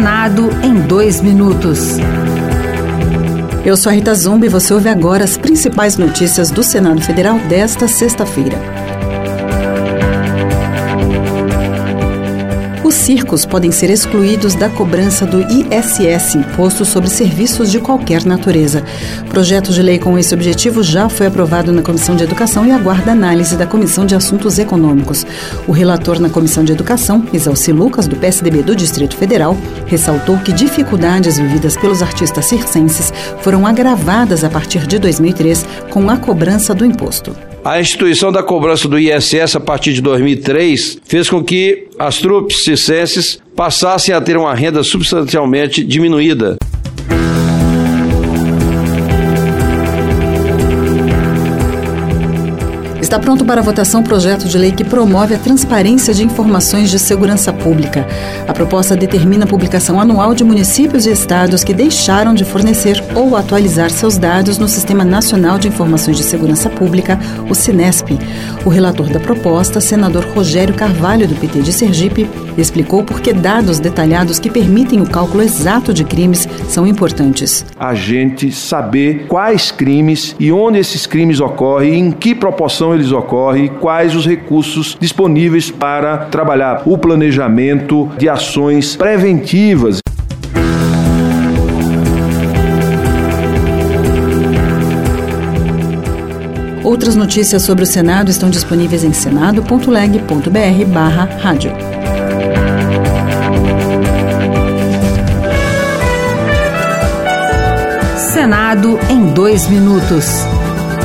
Senado em dois minutos. Eu sou a Rita Zumbi e você ouve agora as principais notícias do Senado Federal desta sexta-feira. Circos podem ser excluídos da cobrança do ISS, Imposto sobre Serviços de Qualquer Natureza. Projeto de lei com esse objetivo já foi aprovado na Comissão de Educação e aguarda análise da Comissão de Assuntos Econômicos. O relator na Comissão de Educação, Isalci Lucas, do PSDB do Distrito Federal, ressaltou que dificuldades vividas pelos artistas circenses foram agravadas a partir de 2003 com a cobrança do imposto. A instituição da cobrança do ISS a partir de 2003 fez com que as trupes circenses passassem a ter uma renda substancialmente diminuída. Está pronto para votação o projeto de lei que promove a transparência de informações de segurança pública. A proposta determina a publicação anual de municípios e estados que deixaram de fornecer ou atualizar seus dados no Sistema Nacional de Informações de Segurança Pública, o SINESP. O relator da proposta, senador Rogério Carvalho, do PT de Sergipe, explicou por que dados detalhados que permitem o cálculo exato de crimes são importantes. A gente saber quais crimes e onde esses crimes ocorrem, em que proporção eles ocorrem, quais os recursos disponíveis para trabalhar o planejamento de ações preventivas. Outras notícias sobre o Senado estão disponíveis em senado.leg.br barra rádio. Senado em dois minutos.